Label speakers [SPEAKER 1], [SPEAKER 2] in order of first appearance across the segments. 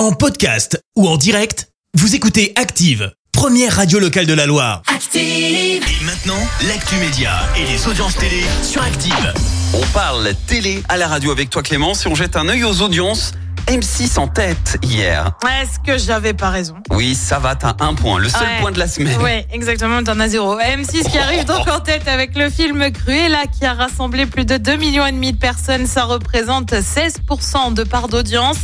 [SPEAKER 1] En podcast ou en direct, vous écoutez Active, première radio locale de la Loire.
[SPEAKER 2] Active.
[SPEAKER 1] Et maintenant, l'actu média et les audiences télé sur Active.
[SPEAKER 3] On parle télé à la radio avec toi Clément. Si on jette un œil aux audiences, M6 en tête hier.
[SPEAKER 4] Est-ce que j'avais pas raison?
[SPEAKER 3] Oui, ça va, t'as un point, le seul
[SPEAKER 4] Ouais.
[SPEAKER 3] point de la semaine.
[SPEAKER 4] Ouais, exactement, t'en as zéro. M6 qui arrive donc en tête avec le film Cruella qui a rassemblé plus de 2 millions et demi de personnes. Ça représente 16% de part d'audience.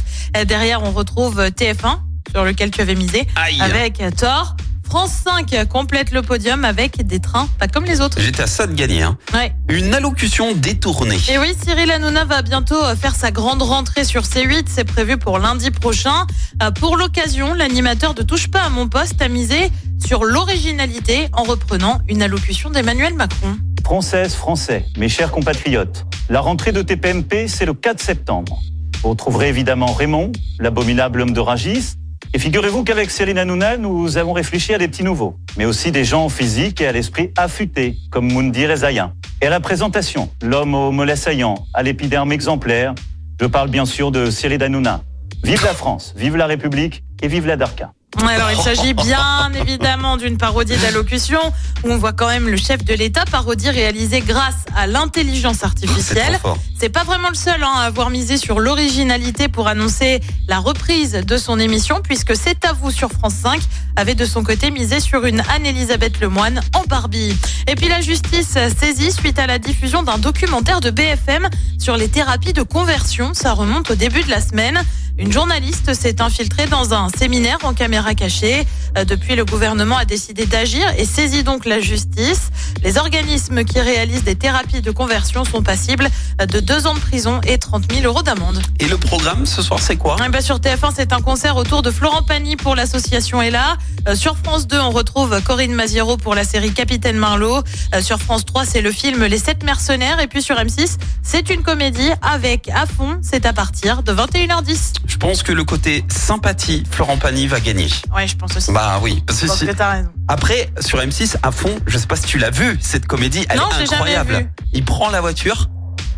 [SPEAKER 4] Derrière, on retrouve TF1 sur lequel tu avais misé
[SPEAKER 3] Aïe.
[SPEAKER 4] avec Thor. France 5 complète le podium avec des trains pas comme les autres.
[SPEAKER 3] J'étais à ça de gagner. hein.
[SPEAKER 4] Ouais.
[SPEAKER 3] Une allocution détournée.
[SPEAKER 4] Et oui, Cyril Hanouna va bientôt euh, faire sa grande rentrée sur C8. C'est prévu pour lundi prochain. Euh, Pour l'occasion, l'animateur de Touche pas à mon poste a misé sur l'originalité en reprenant une allocution d'Emmanuel Macron.
[SPEAKER 5] Françaises, Français, mes chers compatriotes, la rentrée de TPMP, c'est le 4 septembre. Vous retrouverez évidemment Raymond, l'abominable homme de Ragis. Et figurez-vous qu'avec Cyril Hanouna, nous avons réfléchi à des petits nouveaux, mais aussi des gens physiques et à l'esprit affûté, comme Moundir et Zayin. Et à la présentation, l'homme au mollet saillant, à l'épiderme exemplaire, je parle bien sûr de Cyril Hanouna. Vive la France, vive la République et vive la Darka.
[SPEAKER 4] Alors, il s'agit bien évidemment d'une parodie d'allocution où on voit quand même le chef de l'État parodie réalisée grâce à l'intelligence
[SPEAKER 3] C'est
[SPEAKER 4] artificielle. C'est pas vraiment le seul hein, à avoir misé sur l'originalité pour annoncer la reprise de son émission, puisque C'est à vous sur France 5 avait de son côté misé sur une Anne-Elisabeth Lemoine en Barbie. Et puis la justice saisie suite à la diffusion d'un documentaire de BFM sur les thérapies de conversion. Ça remonte au début de la semaine. Une journaliste s'est infiltrée dans un séminaire en caméra cachée. Euh, Depuis, le gouvernement a décidé d'agir et saisit donc la justice. Les organismes qui réalisent des thérapies de conversion sont passibles de deux ans de prison et 30 000 euros d'amende.
[SPEAKER 3] Et le programme ce soir, c'est quoi?
[SPEAKER 4] Eh ben, sur TF1, c'est un concert autour de Florent Pagny pour l'association Ella. Euh, sur France 2, on retrouve Corinne Maziero pour la série Capitaine Marlowe. Euh, sur France 3, c'est le film Les Sept Mercenaires. Et puis sur M6, c'est une comédie avec à fond. C'est à partir de 21h10.
[SPEAKER 3] Je pense que le côté sympathie, Florent Pagny va gagner.
[SPEAKER 4] Ouais, je pense aussi.
[SPEAKER 3] Bah oui, parce que
[SPEAKER 4] Je pense
[SPEAKER 3] si-
[SPEAKER 4] que t'as raison.
[SPEAKER 3] après sur M6 à fond, je sais pas si tu l'as vu cette comédie, elle
[SPEAKER 4] Non,
[SPEAKER 3] est
[SPEAKER 4] j'ai jamais
[SPEAKER 3] incroyable.
[SPEAKER 4] vu.
[SPEAKER 3] Il prend la voiture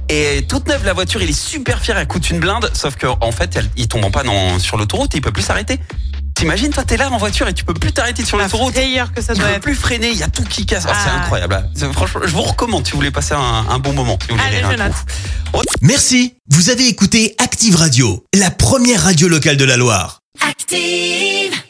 [SPEAKER 3] et toute neuve la voiture, il est super fier, elle coûte une blinde, sauf que en fait, elle, il tombe en panne en- sur l'autoroute, et il peut plus s'arrêter. T'imagines, toi, t'es là en voiture et tu peux plus t'arrêter sur
[SPEAKER 4] La
[SPEAKER 3] l'autoroute.
[SPEAKER 4] que ça
[SPEAKER 3] Tu
[SPEAKER 4] doit
[SPEAKER 3] peux
[SPEAKER 4] être.
[SPEAKER 3] plus freiner, il y a tout qui casse. Ah, c'est
[SPEAKER 4] Ah.
[SPEAKER 3] incroyable. C'est- Franchement, je vous recommande si vous voulez passer un, un bon moment. Si vous voulez
[SPEAKER 4] Allez,
[SPEAKER 3] rire
[SPEAKER 4] je
[SPEAKER 3] un
[SPEAKER 4] note.
[SPEAKER 3] coup.
[SPEAKER 1] Merci, vous avez écouté Active Radio, la première radio locale de la Loire.
[SPEAKER 2] Active.